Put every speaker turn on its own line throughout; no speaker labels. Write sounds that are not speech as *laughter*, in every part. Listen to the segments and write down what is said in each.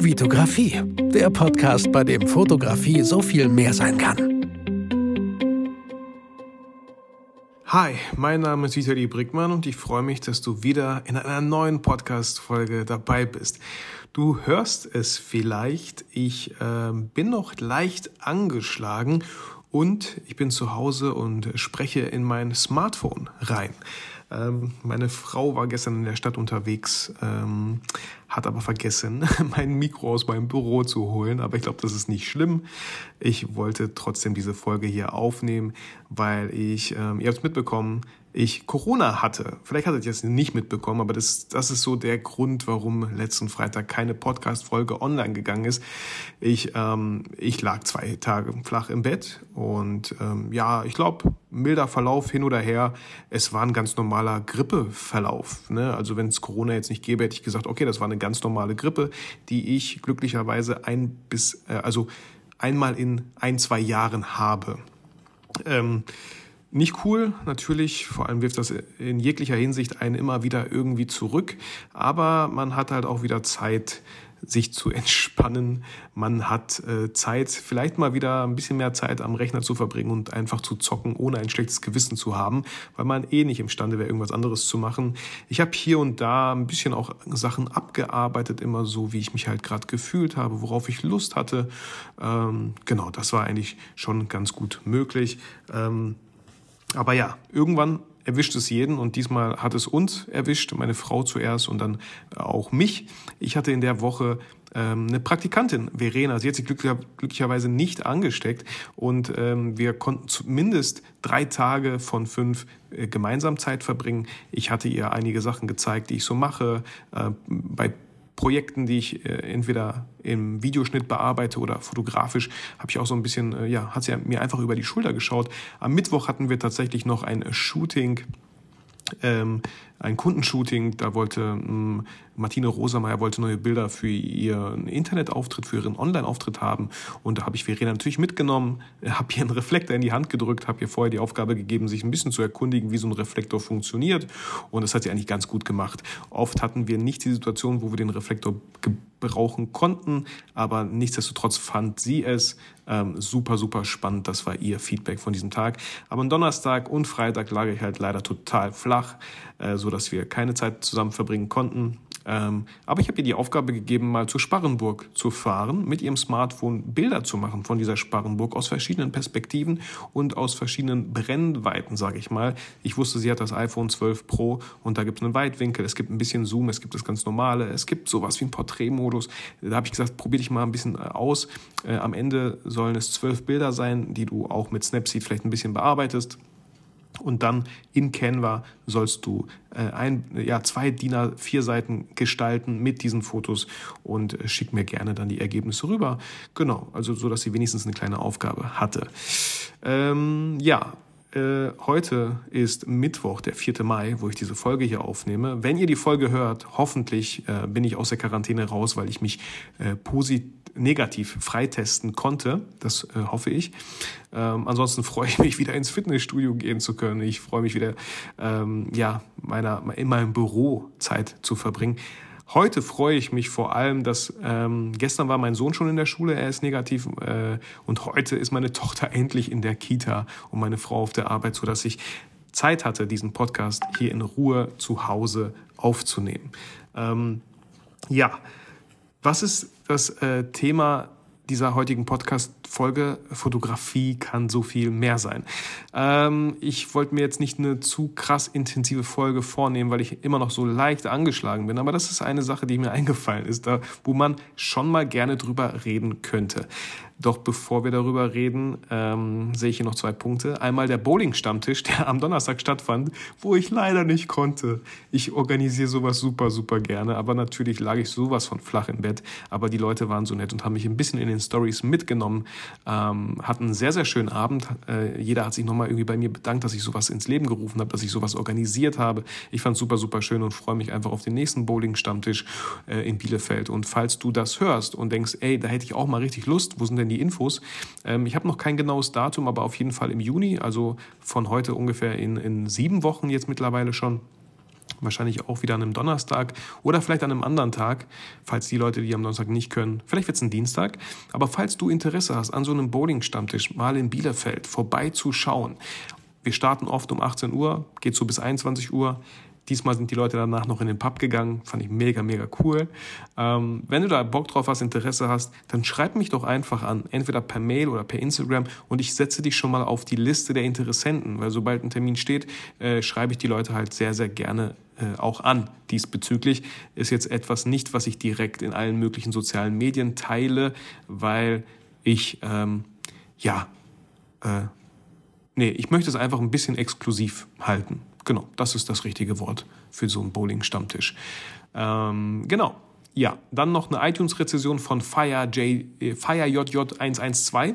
Vitografie, der Podcast, bei dem Fotografie so viel mehr sein kann.
Hi, mein Name ist Vitali Brickmann und ich freue mich, dass du wieder in einer neuen Podcast-Folge dabei bist. Du hörst es vielleicht, ich äh, bin noch leicht angeschlagen und ich bin zu Hause und spreche in mein Smartphone rein. Ähm, meine Frau war gestern in der Stadt unterwegs, ähm, hat aber vergessen, *laughs* mein Mikro aus meinem Büro zu holen. Aber ich glaube, das ist nicht schlimm. Ich wollte trotzdem diese Folge hier aufnehmen, weil ich, ähm, ihr habt es mitbekommen, ich Corona hatte. Vielleicht hattet ihr es nicht mitbekommen, aber das, das ist so der Grund, warum letzten Freitag keine Podcast-Folge online gegangen ist. Ich, ähm, ich lag zwei Tage flach im Bett und ähm, ja, ich glaube, milder Verlauf hin oder her. Es war ein ganz normaler Grippeverlauf. Ne? Also wenn es Corona jetzt nicht gäbe, hätte ich gesagt, okay, das war eine ganz normale Grippe, die ich glücklicherweise ein bis, äh, also einmal in ein, zwei Jahren habe. Ähm, nicht cool, natürlich, vor allem wirft das in jeglicher Hinsicht einen immer wieder irgendwie zurück, aber man hat halt auch wieder Zeit, sich zu *laughs* entspannen. Man hat äh, Zeit, vielleicht mal wieder ein bisschen mehr Zeit am Rechner zu verbringen und einfach zu zocken, ohne ein schlechtes Gewissen zu haben, weil man eh nicht imstande wäre, irgendwas anderes zu machen. Ich habe hier und da ein bisschen auch Sachen abgearbeitet, immer so, wie ich mich halt gerade gefühlt habe, worauf ich Lust hatte. Ähm, genau, das war eigentlich schon ganz gut möglich. Ähm, aber ja, irgendwann erwischt es jeden und diesmal hat es uns erwischt, meine Frau zuerst und dann auch mich. Ich hatte in der Woche ähm, eine Praktikantin, Verena, sie hat sich glücklicher, glücklicherweise nicht angesteckt und ähm, wir konnten zumindest drei Tage von fünf äh, gemeinsam Zeit verbringen. Ich hatte ihr einige Sachen gezeigt, die ich so mache. Äh, bei Projekten, die ich äh, entweder im Videoschnitt bearbeite oder fotografisch, habe ich auch so ein bisschen, äh, ja, hat sie mir einfach über die Schulter geschaut. Am Mittwoch hatten wir tatsächlich noch ein Shooting ähm, ein Kundenshooting, da wollte ähm, Martine Rosameyer wollte neue Bilder für ihren Internetauftritt, für ihren Online-Auftritt haben und da habe ich Verena natürlich mitgenommen, habe ihr einen Reflektor in die Hand gedrückt, habe ihr vorher die Aufgabe gegeben, sich ein bisschen zu erkundigen, wie so ein Reflektor funktioniert und das hat sie eigentlich ganz gut gemacht. Oft hatten wir nicht die Situation, wo wir den Reflektor gebrauchen konnten, aber nichtsdestotrotz fand sie es ähm, super, super spannend. Das war ihr Feedback von diesem Tag. Aber am Donnerstag und Freitag lag ich halt leider total flach, äh, so dass wir keine Zeit zusammen verbringen konnten. Ähm, aber ich habe ihr die Aufgabe gegeben, mal zur Sparrenburg zu fahren, mit ihrem Smartphone Bilder zu machen von dieser Sparrenburg aus verschiedenen Perspektiven und aus verschiedenen Brennweiten, sage ich mal. Ich wusste, sie hat das iPhone 12 Pro und da gibt es einen Weitwinkel, es gibt ein bisschen Zoom, es gibt das ganz normale, es gibt sowas wie einen Porträtmodus. Da habe ich gesagt, probier dich mal ein bisschen äh, aus. Äh, am Ende sollen es zwölf Bilder sein, die du auch mit Snapseed vielleicht ein bisschen bearbeitest. Und dann in Canva sollst du äh, ein, ja, zwei DIN A4 Seiten gestalten mit diesen Fotos und äh, schick mir gerne dann die Ergebnisse rüber. Genau, also so, dass sie wenigstens eine kleine Aufgabe hatte. Ähm, ja, äh, heute ist Mittwoch, der 4. Mai, wo ich diese Folge hier aufnehme. Wenn ihr die Folge hört, hoffentlich äh, bin ich aus der Quarantäne raus, weil ich mich äh, positiv negativ freitesten konnte. Das äh, hoffe ich. Ähm, ansonsten freue ich mich wieder ins Fitnessstudio gehen zu können. Ich freue mich wieder, ähm, ja, meiner, in meinem Büro Zeit zu verbringen. Heute freue ich mich vor allem, dass ähm, gestern war mein Sohn schon in der Schule, er ist negativ äh, und heute ist meine *laughs* Tochter endlich in der Kita und meine Frau auf der Arbeit, so dass ich Zeit hatte, diesen Podcast hier in Ruhe zu Hause aufzunehmen. Ähm, ja, was ist das äh, Thema dieser heutigen Podcast-Folge? Fotografie kann so viel mehr sein. Ähm, ich wollte mir jetzt nicht eine zu krass intensive Folge vornehmen, weil ich immer noch so leicht angeschlagen bin. Aber das ist eine Sache, die mir *laughs* eingefallen ist, da, wo man schon mal gerne drüber reden könnte. Doch bevor wir darüber reden, ähm, sehe ich hier noch zwei Punkte. Einmal der Bowling-Stammtisch, der am Donnerstag stattfand, wo ich leider nicht konnte. Ich organisiere sowas super, super gerne, aber natürlich lag ich sowas von flach im Bett. Aber die Leute waren so nett und haben mich ein bisschen in den Stories mitgenommen, ähm, hatten einen sehr, sehr schönen Abend. Äh, jeder hat sich nochmal irgendwie bei mir bedankt, dass ich sowas ins Leben gerufen habe, dass ich sowas organisiert habe. Ich fand es super, super schön und freue mich einfach auf den nächsten Bowling-Stammtisch äh, in Bielefeld. Und falls du das hörst und denkst, ey, da hätte ich auch mal richtig Lust, wo sind denn denn die Infos. Ähm, ich habe noch kein genaues Datum, aber auf jeden Fall im Juni, also von heute ungefähr in, in sieben Wochen jetzt mittlerweile schon Wahrscheinlich auch wieder an einem Donnerstag oder vielleicht an einem anderen Tag, falls die Leute, die am Donnerstag nicht können. Vielleicht wird es ein Dienstag. Aber falls du Interesse hast, an so einem Bowling-Stammtisch mal in Bielefeld vorbeizuschauen. Wir starten oft um 18 Uhr, geht so bis 21 Uhr. Diesmal sind die Leute danach noch in den Pub gegangen. Fand ich mega, mega cool. Ähm, wenn du da Bock drauf hast, Interesse hast, dann schreib mich doch einfach an. Entweder per Mail oder per Instagram. Und ich setze dich schon mal auf die Liste der Interessenten. Weil sobald ein Termin steht, äh, schreibe ich die Leute halt sehr, sehr gerne äh, auch an diesbezüglich. Ist jetzt etwas nicht, was ich direkt in allen möglichen sozialen Medien teile, weil ich, ähm, ja, äh, nee, ich möchte es einfach ein bisschen exklusiv halten. Genau, das ist das richtige Wort für so einen Bowling-Stammtisch. Ähm, genau. Ja, dann noch eine iTunes-Rezession von Fire, J, äh, FireJJ112.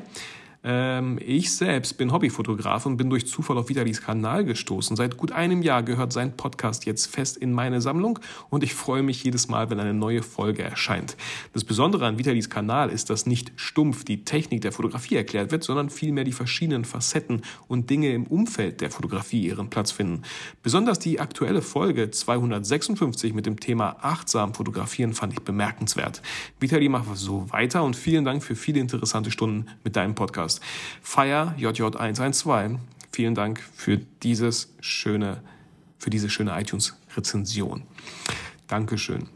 Ähm, ich selbst bin Hobbyfotograf und bin durch Zufall auf Vitalis Kanal gestoßen. Seit gut einem Jahr gehört sein Podcast jetzt fest in meine Sammlung und ich freue mich jedes Mal, wenn eine neue Folge erscheint. Das Besondere an Vitalis Kanal ist, dass nicht stumpf die Technik der Fotografie erklärt wird, sondern vielmehr die verschiedenen Facetten und Dinge im Umfeld der Fotografie ihren Platz finden. Besonders die aktuelle Folge 256 mit dem Thema achtsam fotografieren fand ich bemerkenswert. Vitali macht so weiter und vielen Dank für viele interessante Stunden mit deinem Podcast. Podcast. Fire JJ112. Vielen Dank für dieses schöne, für diese schöne iTunes-Rezension. Dankeschön.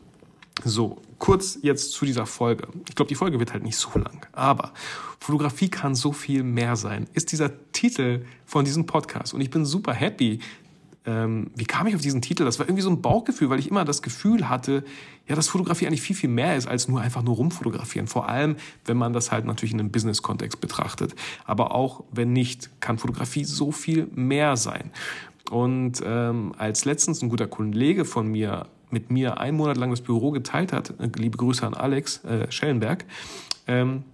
So, kurz jetzt zu dieser Folge. Ich glaube, die Folge wird halt nicht so lang, aber Fotografie kann so viel mehr sein, ist dieser Titel von diesem Podcast. Und ich bin super happy, ähm, wie kam ich auf diesen Titel? Das war irgendwie so ein Bauchgefühl, weil ich immer das Gefühl hatte, ja, dass Fotografie eigentlich viel, viel mehr ist als nur einfach nur rumfotografieren. Vor allem, wenn man das halt natürlich in einem Business-Kontext betrachtet. Aber auch wenn nicht, kann Fotografie so viel mehr sein. Und ähm, als letztens ein guter Kollege von mir mit mir einen Monat lang das Büro geteilt hat, äh, liebe Grüße an Alex äh, Schellenberg, ähm,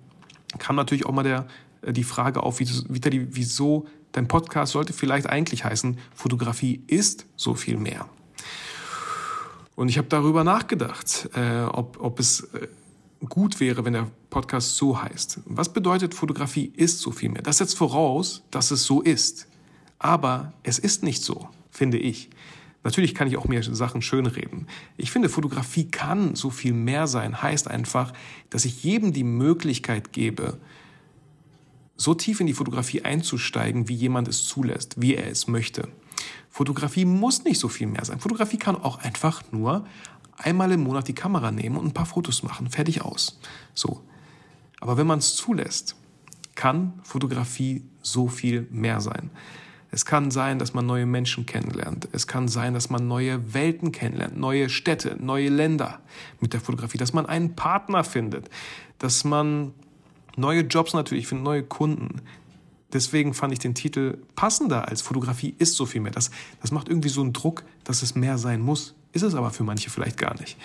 kam natürlich auch mal der, äh, die Frage auf, wieso Dein Podcast sollte vielleicht eigentlich heißen, Fotografie ist so viel mehr. Und ich habe darüber nachgedacht, äh, ob, ob es äh, gut wäre, wenn der Podcast so heißt. Was bedeutet Fotografie ist so viel mehr? Das setzt voraus, dass es so ist. Aber es ist nicht so, finde ich. Natürlich kann ich auch mir Sachen schönreden. Ich finde, Fotografie kann so viel mehr sein, heißt einfach, dass ich jedem die Möglichkeit gebe, so tief in die Fotografie einzusteigen, wie jemand es zulässt, wie er es möchte. Fotografie muss nicht so viel mehr sein. Fotografie kann auch einfach nur einmal im Monat die Kamera nehmen und ein paar Fotos machen, fertig aus. So. Aber wenn man es zulässt, kann Fotografie so viel mehr sein. Es kann sein, dass man neue Menschen kennenlernt. Es kann sein, dass man neue Welten kennenlernt, neue Städte, neue Länder mit der Fotografie, dass man einen Partner findet, dass man Neue Jobs natürlich, für neue Kunden. Deswegen fand ich den Titel passender als Fotografie ist so viel mehr. Das, das macht irgendwie so einen Druck, dass es mehr sein muss. Ist es aber für manche vielleicht gar nicht.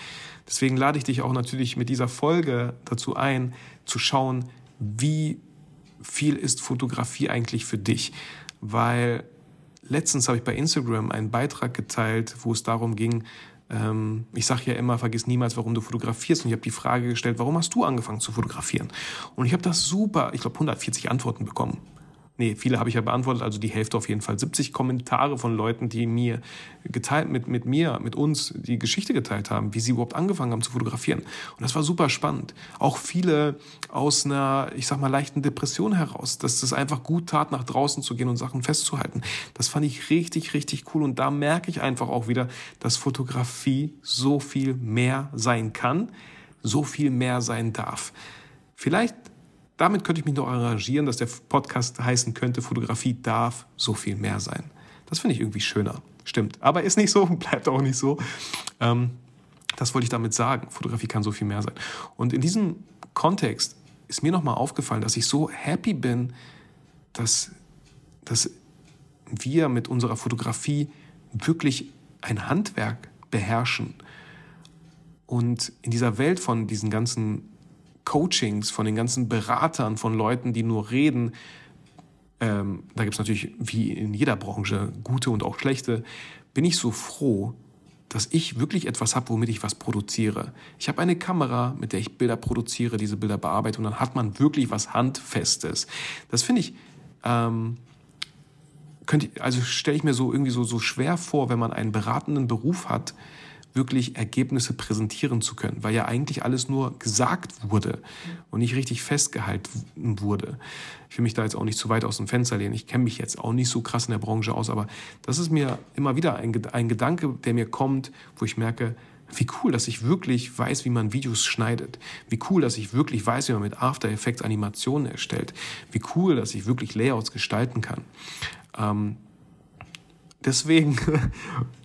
Deswegen lade ich dich auch natürlich mit dieser Folge dazu ein, zu schauen, wie viel ist Fotografie eigentlich für dich. Weil letztens habe ich bei Instagram einen Beitrag geteilt, wo es darum ging, ähm, ich sage ja immer, vergiss niemals, warum du fotografierst. Und ich habe die Frage gestellt, warum hast du angefangen zu fotografieren? Und ich habe das super, ich glaube 140 Antworten bekommen nee, viele habe ich ja beantwortet, also die Hälfte auf jeden Fall. 70 Kommentare von Leuten, die mir geteilt, mit, mit mir, mit uns die Geschichte geteilt haben, wie sie überhaupt angefangen haben zu fotografieren. Und das war super spannend. Auch viele aus einer, ich sag mal, leichten Depression heraus, dass es einfach gut tat, nach draußen zu gehen und Sachen festzuhalten. Das fand ich richtig, richtig cool. Und da merke ich einfach auch wieder, dass Fotografie so viel mehr sein kann, so viel mehr sein darf. Vielleicht damit könnte ich mich noch arrangieren, dass der Podcast heißen könnte, Fotografie darf so viel mehr sein. Das finde ich irgendwie schöner. Stimmt. Aber ist nicht so, *laughs* bleibt auch nicht so. Ähm, das wollte ich damit sagen. Fotografie kann so viel mehr sein. Und in diesem Kontext ist mir nochmal aufgefallen, dass ich so happy bin, dass, dass wir mit unserer Fotografie wirklich ein Handwerk beherrschen. Und in dieser Welt von diesen ganzen Coachings, von den ganzen Beratern, von Leuten, die nur reden. Ähm, da gibt es natürlich wie in jeder Branche gute und auch schlechte. Bin ich so froh, dass ich wirklich etwas habe, womit ich was produziere. Ich habe eine Kamera, mit der ich Bilder produziere, diese Bilder bearbeite und dann hat man wirklich was Handfestes. Das finde ich ähm, könnte, also stelle ich mir so irgendwie so, so schwer vor, wenn man einen beratenden Beruf hat, wirklich Ergebnisse präsentieren zu können, weil ja eigentlich alles nur gesagt wurde und nicht richtig festgehalten wurde. Ich will mich da jetzt auch nicht zu weit aus dem Fenster lehnen. Ich kenne mich jetzt auch nicht so krass in der Branche aus, aber das ist mir immer wieder ein, ein Gedanke, der mir kommt, wo ich merke, wie cool, dass ich wirklich weiß, wie man Videos schneidet. Wie cool, dass ich wirklich weiß, wie man mit After Effects Animationen erstellt. Wie cool, dass ich wirklich Layouts gestalten kann. Ähm, deswegen, *laughs*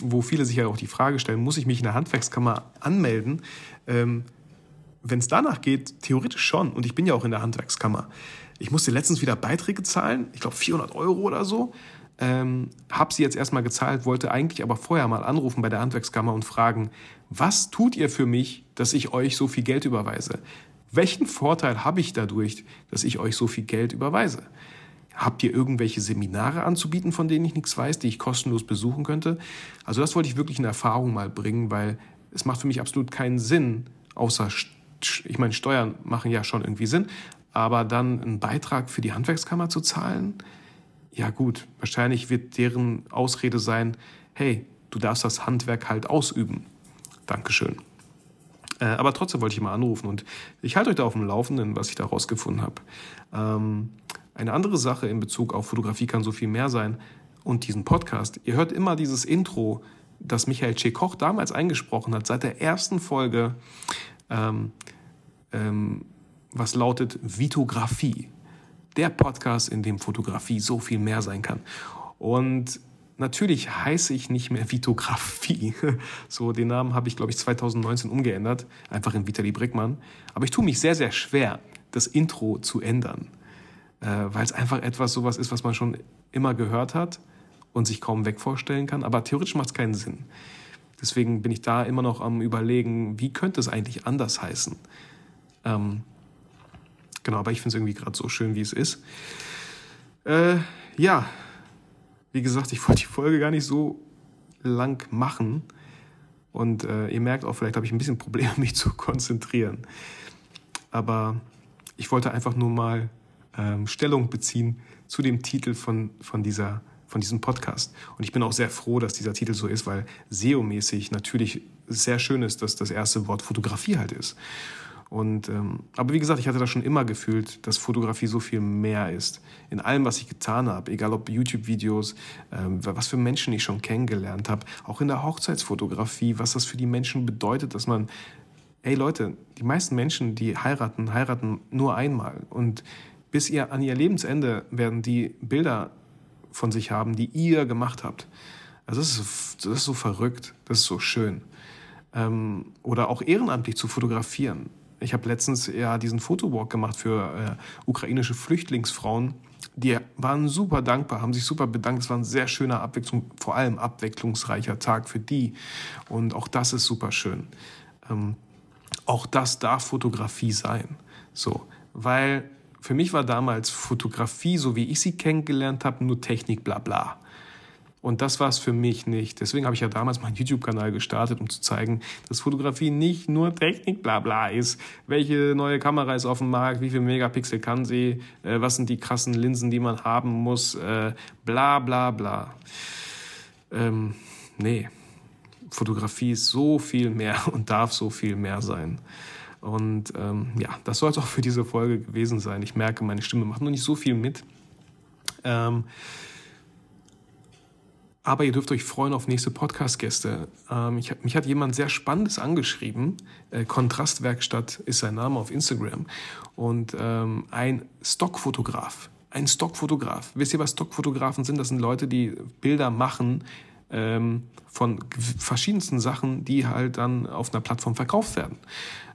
wo viele sich ja auch die Frage stellen, muss ich mich in der Handwerkskammer anmelden? Ähm, Wenn es danach geht, theoretisch schon. Und ich bin ja auch in der Handwerkskammer. Ich musste letztens wieder Beiträge zahlen, ich glaube 400 Euro oder so. Ähm, habe sie jetzt erstmal gezahlt, wollte eigentlich aber vorher mal anrufen bei der Handwerkskammer und fragen, was tut ihr für mich, dass ich euch so viel Geld überweise? Welchen Vorteil habe ich dadurch, dass ich euch so viel Geld überweise? Habt ihr irgendwelche Seminare anzubieten, von denen ich nichts weiß, die ich kostenlos besuchen könnte? Also das wollte ich wirklich in Erfahrung mal bringen, weil es macht für mich absolut keinen Sinn, außer, ich meine, Steuern machen ja schon irgendwie Sinn, aber dann einen Beitrag für die Handwerkskammer zu zahlen, ja gut, wahrscheinlich wird deren Ausrede sein, hey, du darfst das Handwerk halt ausüben. Dankeschön. Äh, aber trotzdem wollte ich mal anrufen und ich halte euch da auf dem Laufenden, was ich da rausgefunden habe. Ähm, eine andere Sache in Bezug auf Fotografie kann so viel mehr sein und diesen Podcast. Ihr hört immer dieses Intro, das Michael Tschekoch damals eingesprochen hat, seit der ersten Folge, ähm, ähm, was lautet Vitografie der Podcast, in dem Fotografie so viel mehr sein kann. Und natürlich heiße ich nicht mehr Vitografie. *laughs* So, den Namen habe ich, glaube ich, 2019 umgeändert, einfach in Vitali Brickmann. Aber ich tue mich sehr, sehr schwer, das Intro zu ändern, äh, weil es einfach etwas sowas ist, was man schon immer gehört hat und sich kaum weg vorstellen kann. Aber theoretisch macht es keinen Sinn. Deswegen bin ich da immer noch am Überlegen, wie könnte es eigentlich anders heißen. Ähm, Genau, aber ich finde es irgendwie gerade so schön, wie es ist. Äh, ja, wie gesagt, ich wollte die Folge gar nicht so lang machen. Und äh, ihr merkt auch, vielleicht habe ich ein bisschen Probleme, *laughs* mich zu konzentrieren. Aber ich wollte einfach nur mal ähm, Stellung beziehen zu dem Titel von, von, dieser, von diesem Podcast. Und ich bin auch sehr froh, dass dieser Titel so ist, weil SEO-mäßig natürlich sehr schön ist, dass das erste Wort Fotografie halt ist. Und, ähm, aber wie gesagt, ich hatte das schon immer gefühlt, dass Fotografie so viel mehr ist. In allem, was ich getan habe, egal ob YouTube-Videos, ähm, was für Menschen ich schon kennengelernt habe, auch in der Hochzeitsfotografie, was das für die Menschen bedeutet, dass man, ey Leute, die meisten Menschen, die heiraten, heiraten nur einmal. Und bis ihr an ihr Lebensende werden die Bilder von sich haben, die ihr gemacht habt. Also das ist, das ist so verrückt, das ist so schön. Ähm, oder auch ehrenamtlich zu fotografieren ich habe letztens ja diesen Fotowalk gemacht für äh, ukrainische Flüchtlingsfrauen. Die waren super dankbar, haben sich super bedankt. Es war ein sehr schöner Abwechslung, vor allem abwechslungsreicher Tag für die. Und auch das ist super schön. Ähm, auch das darf Fotografie sein. So, weil für mich war damals Fotografie, so wie ich sie kennengelernt habe, nur Technik, bla bla. Und das war es für mich nicht. Deswegen habe ich ja damals meinen YouTube-Kanal gestartet, um zu zeigen, dass Fotografie nicht nur Technik, bla bla ist. Welche neue Kamera ist auf dem Markt, wie viel Megapixel kann sie, äh, was sind die krassen Linsen, die man haben muss, äh, bla bla bla. Ähm, nee, Fotografie ist so viel mehr *laughs* und darf so viel mehr sein. Und ähm, ja, das soll es auch für diese Folge gewesen sein. Ich merke, meine Stimme macht noch nicht so viel mit. Ähm, aber ihr dürft euch freuen auf nächste Podcast-Gäste. Ähm, ich, mich hat jemand sehr Spannendes angeschrieben. Äh, Kontrastwerkstatt ist sein Name auf Instagram. Und ähm, ein Stockfotograf. Ein Stockfotograf. Wisst ihr, was Stockfotografen sind? Das sind Leute, die Bilder machen ähm, von verschiedensten Sachen, die halt dann auf einer Plattform verkauft werden.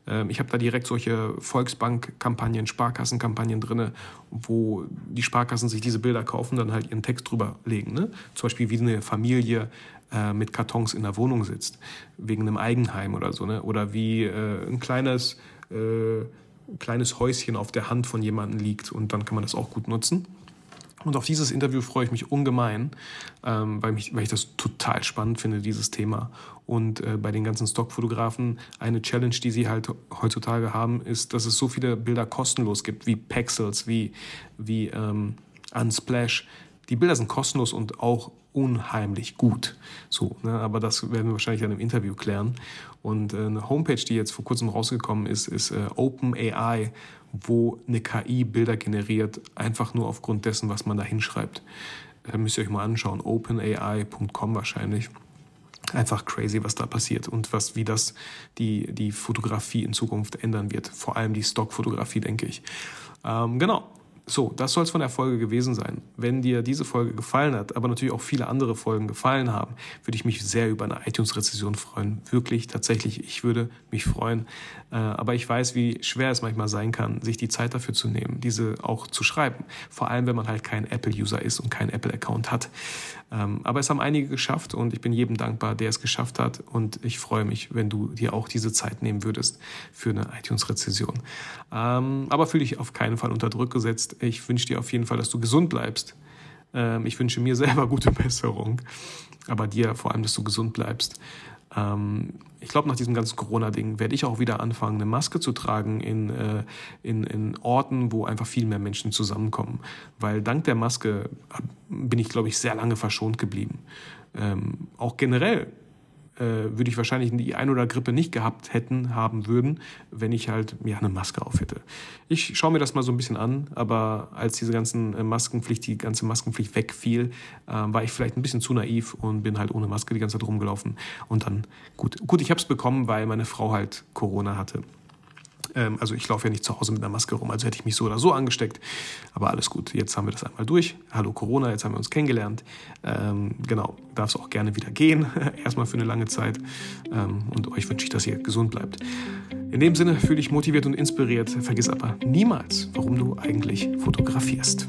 Ähm, ich habe da direkt solche Volksbank-Kampagnen, Sparkassenkampagnen drin, wo die Sparkassen sich diese Bilder kaufen, dann halt ihren Text drüber legen. Ne? Zum Beispiel wie eine Familie äh, mit Kartons in der Wohnung sitzt, wegen einem Eigenheim oder so. Ne? Oder wie äh, ein kleines, äh, kleines Häuschen auf der Hand von jemandem liegt und dann kann man das auch gut nutzen. Und auf dieses Interview freue ich mich ungemein, ähm, weil, mich, weil ich das total spannend finde, dieses Thema. Und äh, bei den ganzen Stockfotografen eine Challenge, die sie halt heutzutage haben, ist, dass es so viele Bilder kostenlos gibt, wie Pexels, wie, wie ähm, Unsplash, Die Bilder sind kostenlos und auch unheimlich gut. So, ne? aber das werden wir wahrscheinlich dann im Interview klären. Und äh, eine Homepage, die jetzt vor kurzem rausgekommen ist, ist äh, OpenAI, wo eine KI Bilder generiert, einfach nur aufgrund dessen, was man da hinschreibt. Da müsst ihr euch mal anschauen. OpenAI.com wahrscheinlich einfach crazy, was da passiert und was, wie das die, die Fotografie in Zukunft ändern wird. Vor allem die Stockfotografie, denke ich. Ähm, genau. So, das soll es von der Folge gewesen sein. Wenn dir diese Folge gefallen hat, aber natürlich auch viele andere Folgen gefallen haben, würde ich mich sehr über eine iTunes-Rezession freuen. Wirklich, tatsächlich, ich würde mich freuen. Äh, aber ich weiß, wie schwer es manchmal sein kann, sich die Zeit dafür zu nehmen, diese auch zu schreiben. Vor allem, wenn man halt kein Apple-User ist und keinen Apple-Account hat. Ähm, aber es haben einige geschafft und ich bin jedem dankbar, der es geschafft hat. Und ich freue mich, wenn du dir auch diese Zeit nehmen würdest für eine iTunes-Rezession. Ähm, aber fühle dich auf keinen Fall unter Druck gesetzt ich wünsche dir auf jeden Fall, dass du gesund bleibst. Ähm, ich wünsche mir selber gute Besserung, aber dir vor allem, dass du gesund bleibst. Ähm, ich glaube, nach diesem ganzen Corona-Ding werde ich auch wieder anfangen, eine Maske zu tragen in, äh, in, in Orten, wo einfach viel mehr Menschen zusammenkommen. Weil dank der Maske bin ich, glaube ich, sehr lange verschont geblieben. Ähm, auch generell äh, würde ich wahrscheinlich die ein oder Grippe nicht gehabt hätten, haben würden, wenn ich halt ja, eine Maske auf hätte. Ich schaue mir das mal so ein bisschen an, aber als diese ganzen äh, Maskenpflicht, die ganze Maskenpflicht wegfiel, äh, war ich vielleicht ein bisschen zu naiv und bin halt ohne Maske die ganze Zeit rumgelaufen. Und dann, gut, gut ich habe es bekommen, weil meine Frau halt Corona hatte. Ähm, also ich laufe ja nicht zu Hause mit einer Maske rum, also hätte ich mich so oder so angesteckt. Aber alles gut, jetzt haben wir das einmal durch. Hallo Corona, jetzt haben wir uns kennengelernt. Ähm, genau, darf es auch gerne wieder gehen, *laughs* erstmal für eine lange Zeit. Ähm, und euch wünsche ich, dass ihr gesund bleibt. In dem Sinne fühle ich motiviert und inspiriert. Vergiss aber niemals, warum du eigentlich fotografierst.